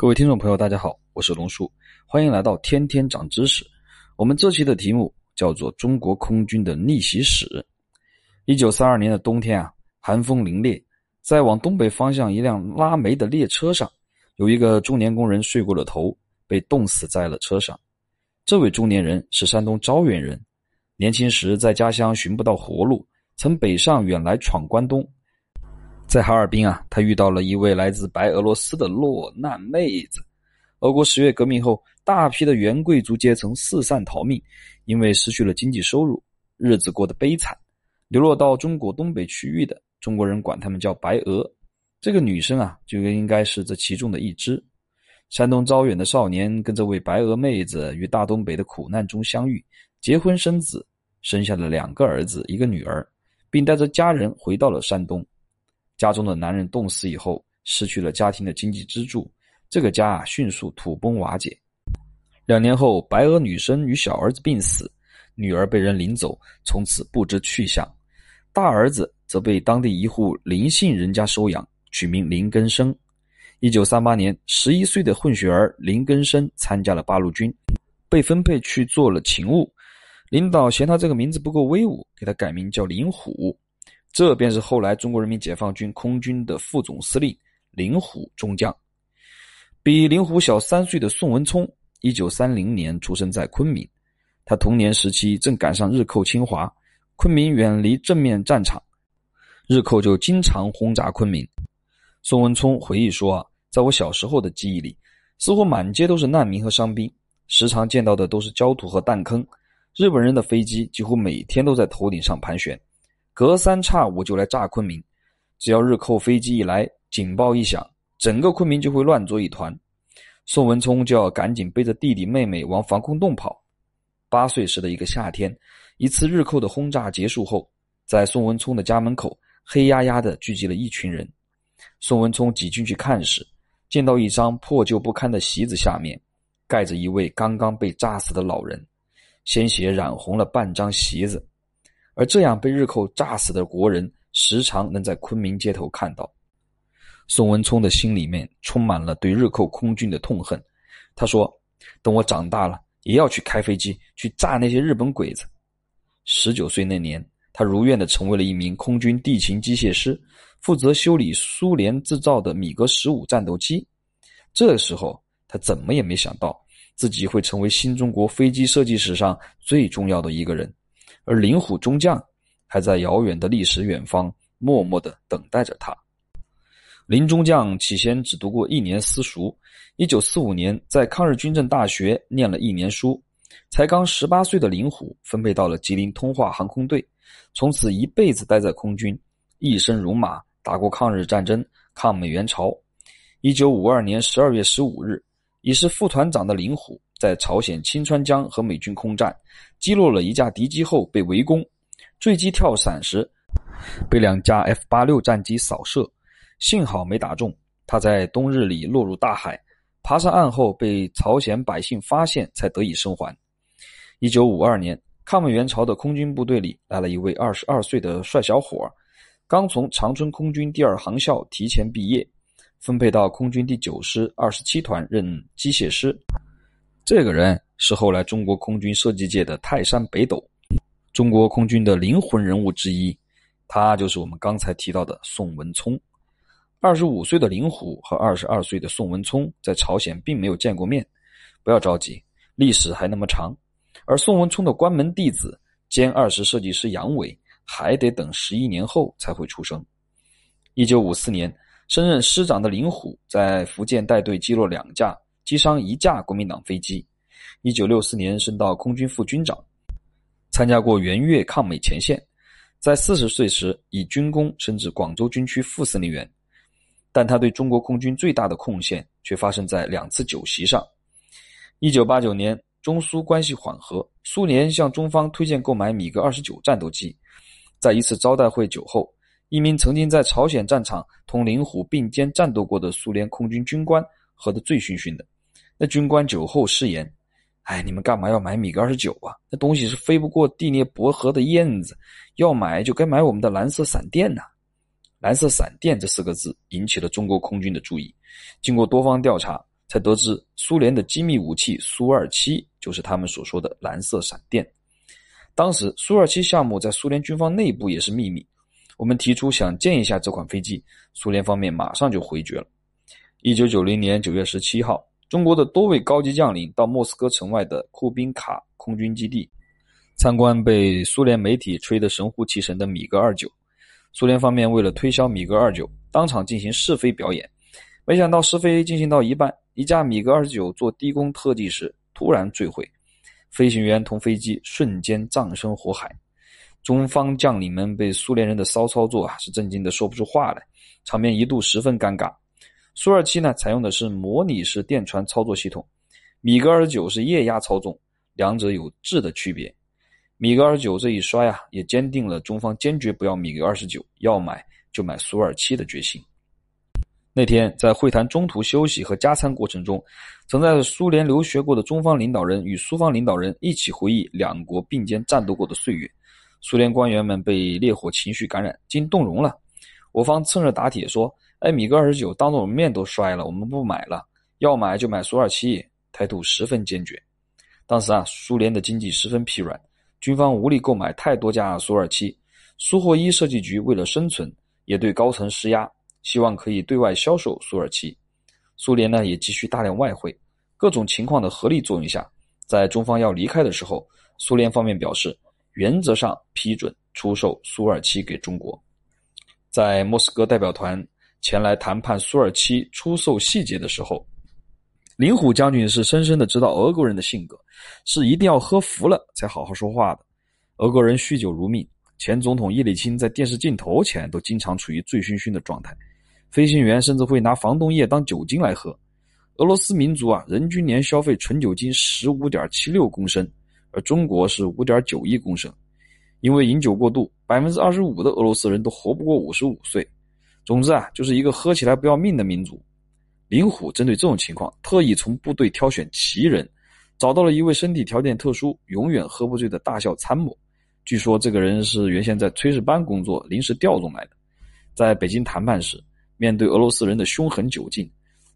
各位听众朋友，大家好，我是龙叔，欢迎来到天天长知识。我们这期的题目叫做《中国空军的逆袭史》。一九三二年的冬天啊，寒风凛冽，在往东北方向一辆拉煤的列车上，有一个中年工人睡过了头，被冻死在了车上。这位中年人是山东招远人，年轻时在家乡寻不到活路，曾北上远来闯关东。在哈尔滨啊，他遇到了一位来自白俄罗斯的落难妹子。俄国十月革命后，大批的原贵族阶层四散逃命，因为失去了经济收入，日子过得悲惨。流落到中国东北区域的中国人管他们叫白俄。这个女生啊，就应该是这其中的一支。山东招远的少年跟这位白俄妹子于大东北的苦难中相遇，结婚生子，生下了两个儿子，一个女儿，并带着家人回到了山东。家中的男人冻死以后，失去了家庭的经济支柱，这个家啊迅速土崩瓦解。两年后，白俄女生与小儿子病死，女儿被人领走，从此不知去向。大儿子则被当地一户林姓人家收养，取名林根生。一九三八年，十一岁的混血儿林根生参加了八路军，被分配去做了勤务。领导嫌他这个名字不够威武，给他改名叫林虎。这便是后来中国人民解放军空军的副总司令林虎中将。比林虎小三岁的宋文聪，一九三零年出生在昆明。他童年时期正赶上日寇侵华，昆明远离正面战场，日寇就经常轰炸昆明。宋文聪回忆说：“啊，在我小时候的记忆里，似乎满街都是难民和伤兵，时常见到的都是焦土和弹坑。日本人的飞机几乎每天都在头顶上盘旋。”隔三差五就来炸昆明，只要日寇飞机一来，警报一响，整个昆明就会乱作一团。宋文聪就要赶紧背着弟弟妹妹往防空洞跑。八岁时的一个夏天，一次日寇的轰炸结束后，在宋文聪的家门口，黑压压的聚集了一群人。宋文聪挤进去看时，见到一张破旧不堪的席子下面，盖着一位刚刚被炸死的老人，鲜血染红了半张席子。而这样被日寇炸死的国人，时常能在昆明街头看到。宋文聪的心里面充满了对日寇空军的痛恨。他说：“等我长大了，也要去开飞机，去炸那些日本鬼子。”十九岁那年，他如愿的成为了一名空军地勤机械师，负责修理苏联制造的米格十五战斗机。这时候，他怎么也没想到，自己会成为新中国飞机设计史上最重要的一个人。而林虎中将还在遥远的历史远方默默的等待着他。林中将起先只读过一年私塾，一九四五年在抗日军政大学念了一年书，才刚十八岁的林虎分配到了吉林通化航空队，从此一辈子待在空军，一身戎马，打过抗日战争、抗美援朝。一九五二年十二月十五日，已是副团长的林虎。在朝鲜清川江和美军空战，击落了一架敌机后被围攻，坠机跳伞时，被两架 F 八六战机扫射，幸好没打中。他在冬日里落入大海，爬上岸后被朝鲜百姓发现，才得以生还。一九五二年，抗美援朝的空军部队里来了一位二十二岁的帅小伙，刚从长春空军第二航校提前毕业，分配到空军第九师二十七团任机械师。这个人是后来中国空军设计界的泰山北斗，中国空军的灵魂人物之一，他就是我们刚才提到的宋文聪。二十五岁的林虎和二十二岁的宋文聪在朝鲜并没有见过面，不要着急，历史还那么长。而宋文聪的关门弟子兼二十设计师杨伟，还得等十一年后才会出生。一九五四年，升任师长的林虎在福建带队击落两架。击伤一架国民党飞机。一九六四年升到空军副军长，参加过援越抗美前线。在四十岁时以军功升至广州军区副司令员。但他对中国空军最大的贡献却发生在两次酒席上。一九八九年，中苏关系缓和，苏联向中方推荐购买米格二十九战斗机。在一次招待会酒后，一名曾经在朝鲜战场同林虎并肩战斗过的苏联空军军官喝得醉醺醺的。那军官酒后失言：“哎，你们干嘛要买米格二十九啊？那东西是飞不过地涅伯河的燕子，要买就该买我们的蓝色闪电呐！”“蓝色闪电”这四个字引起了中国空军的注意。经过多方调查，才得知苏联的机密武器苏二七就是他们所说的蓝色闪电。当时苏二七项目在苏联军方内部也是秘密。我们提出想见一下这款飞机，苏联方面马上就回绝了。一九九零年九月十七号，中国的多位高级将领到莫斯科城外的库宾卡空军基地参观被苏联媒体吹得神乎其神的米格二九。苏联方面为了推销米格二九，当场进行试飞表演。没想到试飞进行到一半，一架米格二十九做低空特技时突然坠毁，飞行员同飞机瞬间葬身火海。中方将领们被苏联人的骚操作啊，是震惊的说不出话来，场面一度十分尴尬。苏二七呢，采用的是模拟式电传操作系统，米格二十九是液压操纵，两者有质的区别。米格二十九这一摔啊，也坚定了中方坚决不要米格二十九，要买就买苏二七的决心。那天在会谈中途休息和加餐过程中，曾在苏联留学过的中方领导人与苏方领导人一起回忆两国并肩战斗过的岁月。苏联官员们被烈火情绪感染，竟动容了。我方趁热打铁说：“哎，米格二十九当着我们面都摔了，我们不买了，要买就买苏二七。”态度十分坚决。当时啊，苏联的经济十分疲软，军方无力购买太多架苏二七。苏霍伊设计局为了生存，也对高层施压，希望可以对外销售苏二七。苏联呢，也急需大量外汇。各种情况的合力作用下，在中方要离开的时候，苏联方面表示。原则上批准出售苏二七给中国。在莫斯科代表团前来谈判苏尔七出售细节的时候，林虎将军是深深的知道俄国人的性格，是一定要喝服了才好好说话的。俄国人酗酒如命，前总统叶利钦在电视镜头前都经常处于醉醺醺的状态，飞行员甚至会拿防冻液当酒精来喝。俄罗斯民族啊，人均年消费纯酒精十五点七六公升。而中国是五点九亿公升，因为饮酒过度，百分之二十五的俄罗斯人都活不过五十五岁。总之啊，就是一个喝起来不要命的民族。林虎针对这种情况，特意从部队挑选奇人，找到了一位身体条件特殊、永远喝不醉的大校参谋。据说这个人是原先在炊事班工作，临时调动来的。在北京谈判时，面对俄罗斯人的凶狠酒劲，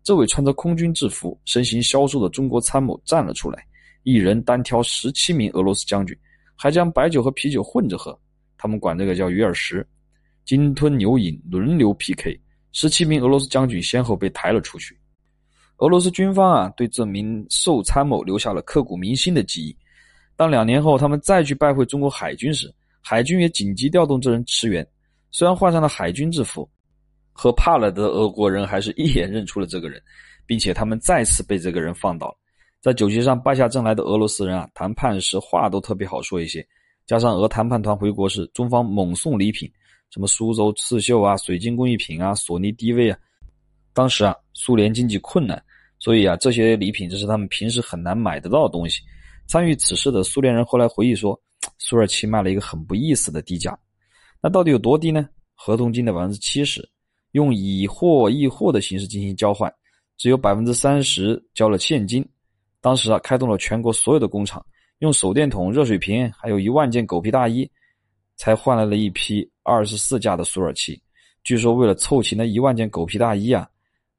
这位穿着空军制服、身形消瘦的中国参谋站了出来。一人单挑十七名俄罗斯将军，还将白酒和啤酒混着喝，他们管这个叫鱼饵食，鲸吞牛饮，轮流 PK。十七名俄罗斯将军先后被抬了出去。俄罗斯军方啊，对这名瘦参谋留下了刻骨铭心的记忆。当两年后他们再去拜会中国海军时，海军也紧急调动这人驰援。虽然换上了海军制服，和怕了的俄国人还是一眼认出了这个人，并且他们再次被这个人放倒。在酒席上败下阵来的俄罗斯人啊，谈判时话都特别好说一些。加上俄谈判团回国时，中方猛送礼品，什么苏州刺绣啊、水晶工艺品啊、索尼 DV 啊。当时啊，苏联经济困难，所以啊，这些礼品这是他们平时很难买得到的东西。参与此事的苏联人后来回忆说，苏二七卖了一个很不意思的低价。那到底有多低呢？合同金的百分之七十，用以货易货的形式进行交换，只有百分之三十交了现金。当时啊，开动了全国所有的工厂，用手电筒、热水瓶，还有一万件狗皮大衣，才换来了一批二十四架的苏二七。据说为了凑齐那一万件狗皮大衣啊，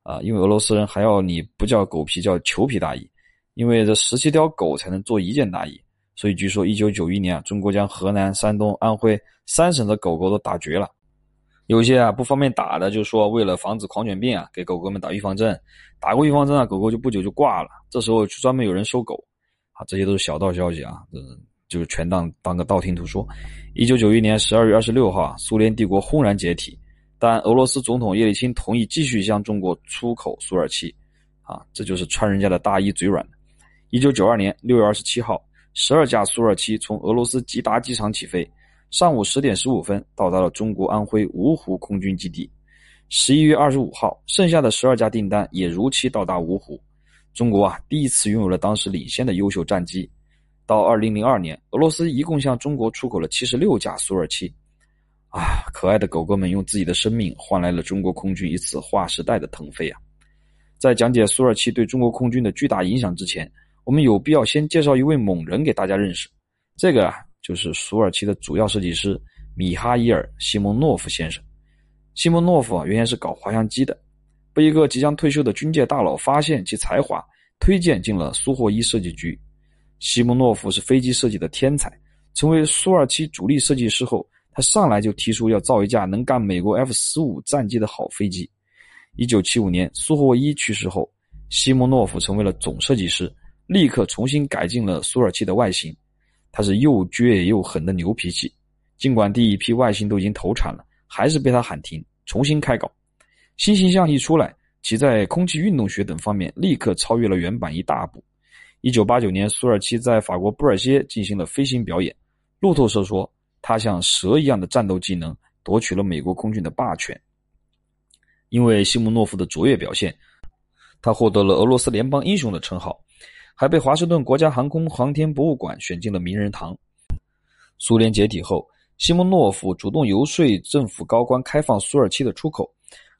啊，因为俄罗斯人还要你不叫狗皮，叫裘皮大衣，因为这十七条狗才能做一件大衣，所以据说一九九一年啊，中国将河南、山东、安徽三省的狗狗都打绝了。有些啊不方便打的，就说为了防止狂犬病啊，给狗狗们打预防针，打过预防针啊，狗狗就不久就挂了。这时候专门有人收狗，啊，这些都是小道消息啊，嗯，就是全当当个道听途说。一九九一年十二月二十六号，苏联帝国轰然解体，但俄罗斯总统叶利钦同意继续向中国出口苏二七，啊，这就是穿人家的大衣嘴软。一九九二年六月二十七号，十二架苏二七从俄罗斯吉达机场起飞。上午十点十五分到达了中国安徽芜湖空军基地。十一月二十五号，剩下的十二架订单也如期到达芜湖。中国啊，第一次拥有了当时领先的优秀战机。到二零零二年，俄罗斯一共向中国出口了七十六架苏二七。啊，可爱的狗狗们用自己的生命换来了中国空军一次划时代的腾飞啊！在讲解苏二七对中国空军的巨大影响之前，我们有必要先介绍一位猛人给大家认识。这个啊。就是苏二七的主要设计师米哈伊尔·西蒙诺夫先生。西蒙诺夫啊，原先是搞滑翔机的，被一个即将退休的军界大佬发现其才华，推荐进了苏霍伊设计局。西蒙诺夫是飞机设计的天才，成为苏二七主力设计师后，他上来就提出要造一架能干美国 F 十五战机的好飞机。一九七五年，苏霍伊去世后，西蒙诺夫成为了总设计师，立刻重新改进了苏二七的外形。他是又倔又狠的牛脾气，尽管第一批外形都已经投产了，还是被他喊停，重新开稿。新形象一出来，其在空气运动学等方面立刻超越了原版一大步。一九八九年，苏二七在法国布尔歇进行了飞行表演。路透社说，他像蛇一样的战斗技能夺取了美国空军的霸权。因为西蒙诺夫的卓越表现，他获得了俄罗斯联邦英雄的称号，还被华盛顿国家航空航天博物馆选进了名人堂。苏联解体后，西蒙诺夫主动游说政府高官开放苏二七的出口。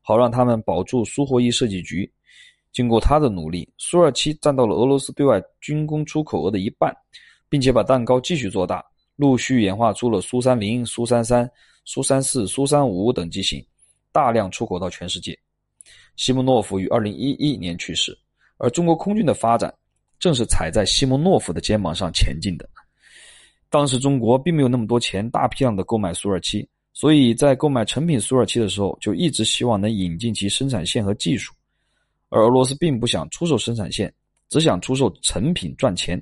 好让他们保住苏霍伊设计局。经过他的努力，苏二七占到了俄罗斯对外军工出口额的一半，并且把蛋糕继续做大，陆续演化出了苏三零、苏三三、苏三四、苏三五等机型，大量出口到全世界。西蒙诺夫于二零一一年去世，而中国空军的发展正是踩在西蒙诺夫的肩膀上前进的。当时中国并没有那么多钱，大批量的购买苏二七。所以在购买成品苏二七的时候，就一直希望能引进其生产线和技术，而俄罗斯并不想出售生产线，只想出售成品赚钱。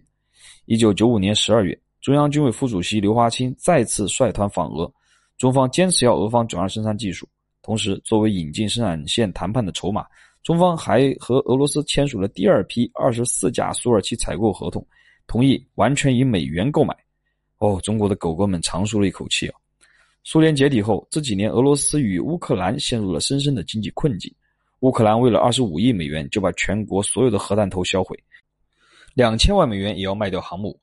一九九五年十二月，中央军委副主席刘华清再次率团访俄，中方坚持要俄方转让生产技术，同时作为引进生产线谈判的筹码，中方还和俄罗斯签署了第二批二十四架苏二七采购合同，同意完全以美元购买。哦，中国的狗狗们长舒了一口气啊！苏联解体后，这几年俄罗斯与乌克兰陷入了深深的经济困境。乌克兰为了二十五亿美元就把全国所有的核弹头销毁，两千万美元也要卖掉航母。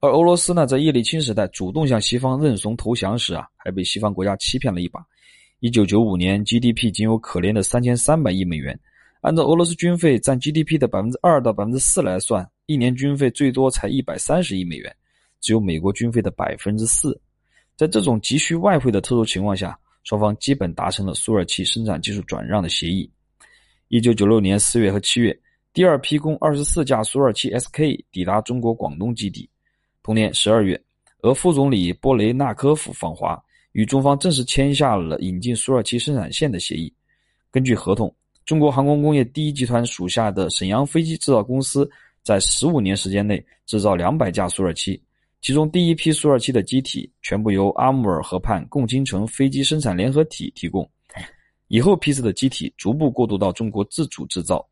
而俄罗斯呢，在叶利钦时代主动向西方认怂投降时啊，还被西方国家欺骗了一把。一九九五年 GDP 仅有可怜的三千三百亿美元，按照俄罗斯军费占 GDP 的百分之二到百分之四来算，一年军费最多才一百三十亿美元，只有美国军费的百分之四。在这种急需外汇的特殊情况下，双方基本达成了苏二七生产技术转让的协议。一九九六年四月和七月，第二批共二十四架苏二七 SK 抵达中国广东基地。同年十二月，俄副总理波雷纳科夫访华，与中方正式签下了引进苏二七生产线的协议。根据合同，中国航空工业第一集团属下的沈阳飞机制造公司在十五年时间内制造两百架苏二七。其中第一批苏二七的机体全部由阿穆尔河畔共青城飞机生产联合体提供，以后批次的机体逐步过渡到中国自主制造，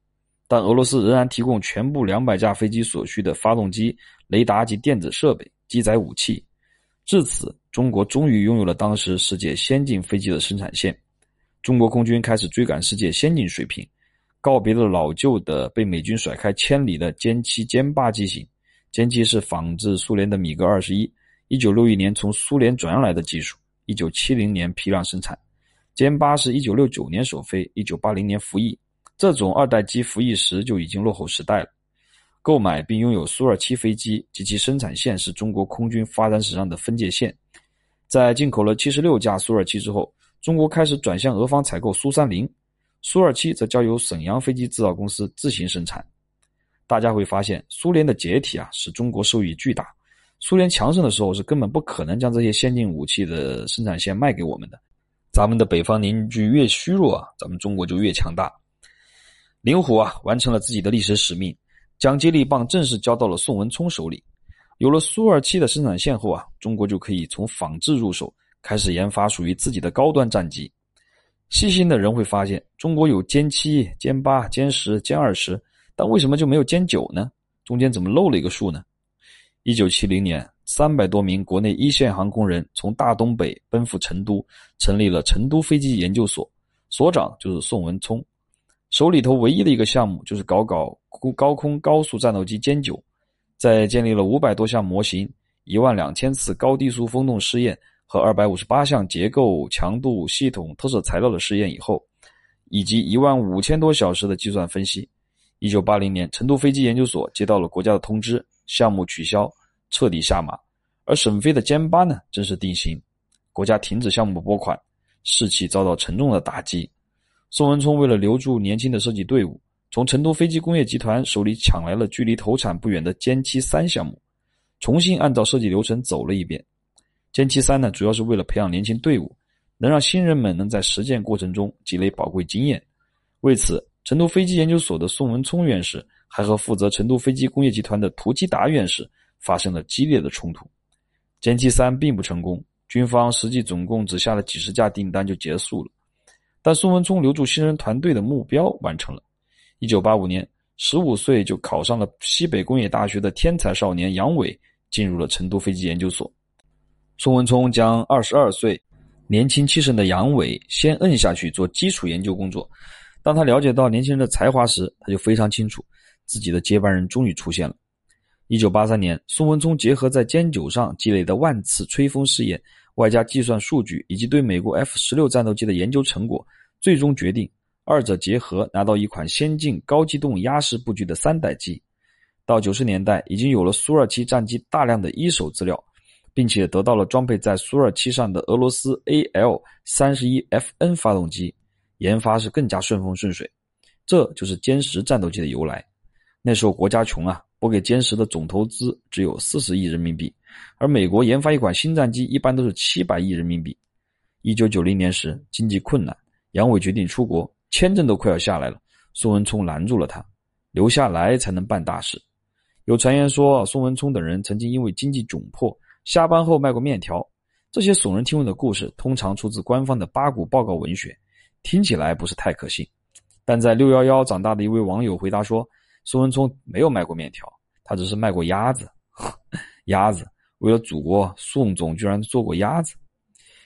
但俄罗斯仍然提供全部两百架飞机所需的发动机、雷达及电子设备、机载武器。至此，中国终于拥有了当时世界先进飞机的生产线。中国空军开始追赶世界先进水平，告别了老旧的被美军甩开千里的歼七、歼八机型。歼七是仿制苏联的米格二十一，一九六一年从苏联转让来的技术，一九七零年批量生产。歼八是一九六九年首飞，一九八零年服役。这种二代机服役时就已经落后时代了。购买并拥有苏二七飞机及其生产线是中国空军发展史上的分界线。在进口了七十六架苏二七之后，中国开始转向俄方采购苏三零，苏二七则交由沈阳飞机制造公司自行生产。大家会发现，苏联的解体啊，使中国受益巨大。苏联强盛的时候，是根本不可能将这些先进武器的生产线卖给我们的。咱们的北方邻居越虚弱啊，咱们中国就越强大。灵虎啊，完成了自己的历史使命，将接力棒正式交到了宋文聪手里。有了苏二七的生产线后啊，中国就可以从仿制入手，开始研发属于自己的高端战机。细心的人会发现，中国有歼七、歼八、歼十、歼二十。但为什么就没有歼九呢？中间怎么漏了一个数呢？一九七零年，三百多名国内一线航空人从大东北奔赴成都，成立了成都飞机研究所，所长就是宋文聪，手里头唯一的一个项目就是搞搞高空高速战斗机歼九，在建立了五百多项模型、一万两千次高低速风洞试验和二百五十八项结构、强度、系统、特色材料的试验以后，以及一万五千多小时的计算分析。一九八零年，成都飞机研究所接到了国家的通知，项目取消，彻底下马。而沈飞的歼八呢，正式定型，国家停止项目拨款，士气遭到沉重的打击。宋文聪为了留住年轻的设计队伍，从成都飞机工业集团手里抢来了距离投产不远的歼七三项目，重新按照设计流程走了一遍。歼七三呢，主要是为了培养年轻队伍，能让新人们能在实践过程中积累宝贵经验。为此，成都飞机研究所的宋文聪院士还和负责成都飞机工业集团的涂基达院士发生了激烈的冲突。歼七三并不成功，军方实际总共只下了几十架订单就结束了。但宋文聪留住新人团队的目标完成了。一九八五年，十五岁就考上了西北工业大学的天才少年杨伟进入了成都飞机研究所。宋文聪将二十二岁、年轻气盛的杨伟先摁下去做基础研究工作。当他了解到年轻人的才华时，他就非常清楚，自己的接班人终于出现了。一九八三年，宋文聪结合在歼九上积累的万次吹风试验，外加计算数据以及对美国 F 十六战斗机的研究成果，最终决定二者结合，拿到一款先进高机动压式布局的三代机。到九十年代，已经有了苏二七战机大量的一手资料。并且得到了装配在苏二七上的俄罗斯 AL 三十一 FN 发动机，研发是更加顺风顺水。这就是歼十战斗机的由来。那时候国家穷啊，拨给歼十的总投资只有四十亿人民币，而美国研发一款新战机一般都是七百亿人民币。一九九零年时，经济困难，杨伟决定出国，签证都快要下来了，宋文聪拦住了他，留下来才能办大事。有传言说，宋文聪等人曾经因为经济窘迫。下班后卖过面条，这些耸人听闻的故事通常出自官方的八股报告文学，听起来不是太可信。但在六幺幺长大的一位网友回答说：“宋文聪没有卖过面条，他只是卖过鸭子。鸭子为了祖国，宋总居然做过鸭子。”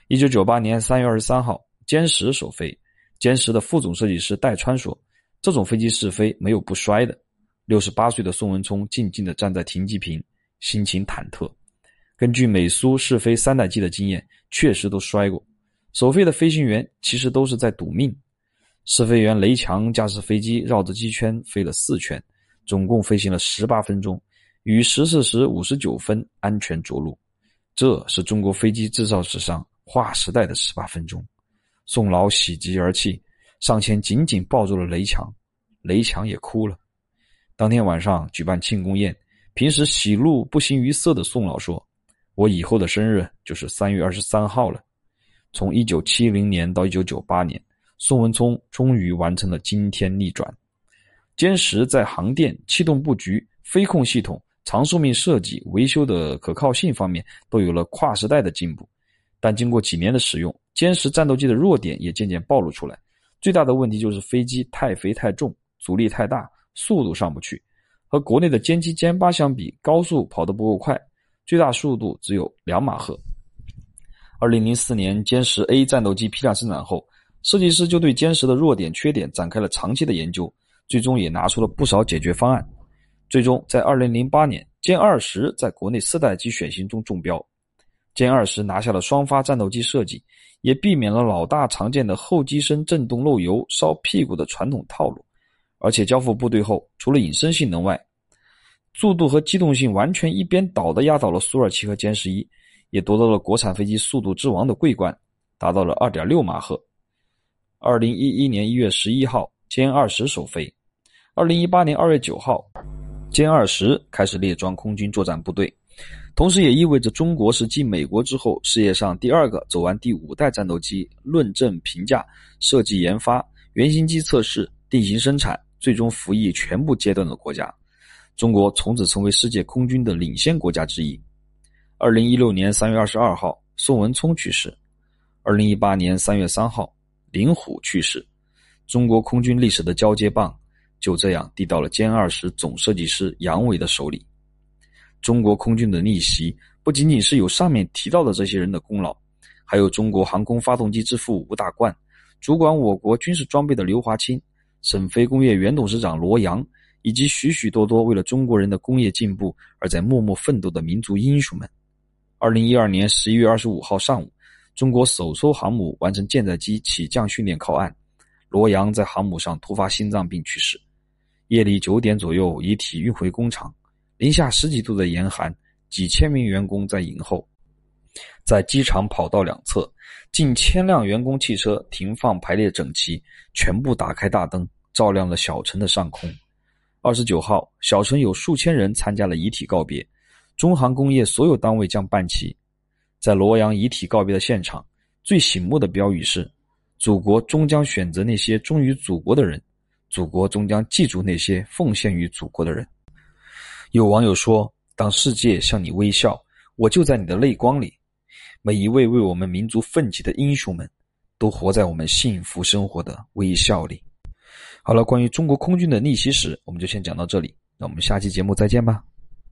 一九九八年三月二十三号，歼十首飞，歼十的副总设计师戴川说：“这种飞机试飞没有不摔的。”六十八岁的宋文聪静静地站在停机坪，心情忐忑。根据美苏试飞三代机的经验，确实都摔过。首飞的飞行员其实都是在赌命。试飞员雷强驾驶飞机绕着机圈飞了四圈，总共飞行了十八分钟，于十四时五十九分安全着陆。这是中国飞机制造史上划时代的十八分钟。宋老喜极而泣，上前紧紧抱住了雷强，雷强也哭了。当天晚上举办庆功宴，平时喜怒不形于色的宋老说。我以后的生日就是三月二十三号了。从一九七零年到一九九八年，宋文聪终于完成了惊天逆转。歼十在航电、气动布局、飞控系统、长寿命设计、维修的可靠性方面都有了跨时代的进步。但经过几年的使用，歼十战斗机的弱点也渐渐暴露出来。最大的问题就是飞机太肥太重，阻力太大，速度上不去。和国内的歼七、歼八相比，高速跑得不够快。最大速度只有两马赫。二零零四年歼十 A 战斗机批量生产后，设计师就对歼十的弱点、缺点展开了长期的研究，最终也拿出了不少解决方案。最终在二零零八年，歼二十在国内四代机选型中中标，歼二十拿下了双发战斗机设计，也避免了老大常见的后机身震动漏油、烧屁股的传统套路，而且交付部队后，除了隐身性能外，速度和机动性完全一边倒的压倒了苏二七和歼十一，也夺得了国产飞机速度之王的桂冠，达到了二点六马赫。二零一一年一月十一号，歼二十首飞；二零一八年二月九号，歼二十开始列装空军作战部队，同时也意味着中国是继美国之后，世界上第二个走完第五代战斗机论证、评价、设计、研发、原型机测试、定型生产、最终服役全部阶段的国家。中国从此成为世界空军的领先国家之一。二零一六年三月二十二号，宋文聪去世；二零一八年三月三号，林虎去世。中国空军历史的交接棒就这样递到了歼二十总设计师杨伟的手里。中国空军的逆袭不仅仅是有上面提到的这些人的功劳，还有中国航空发动机之父吴大冠，主管我国军事装备的刘华清，沈飞工业原董事长罗阳。以及许许多多为了中国人的工业进步而在默默奋斗的民族英雄们。二零一二年十一月二十五号上午，中国首艘航母完成舰载机起降训练靠岸，罗阳在航母上突发心脏病去世。夜里九点左右，遗体运回工厂，零下十几度的严寒，几千名员工在迎候。在机场跑道两侧，近千辆员工汽车停放排列整齐，全部打开大灯，照亮了小城的上空。二十九号，小城有数千人参加了遗体告别，中航工业所有单位将办齐。在罗阳遗体告别的现场，最醒目的标语是：“祖国终将选择那些忠于祖国的人，祖国终将记住那些奉献于祖国的人。”有网友说：“当世界向你微笑，我就在你的泪光里。”每一位为我们民族奋起的英雄们，都活在我们幸福生活的微笑里。好了，关于中国空军的逆袭史，我们就先讲到这里。那我们下期节目再见吧。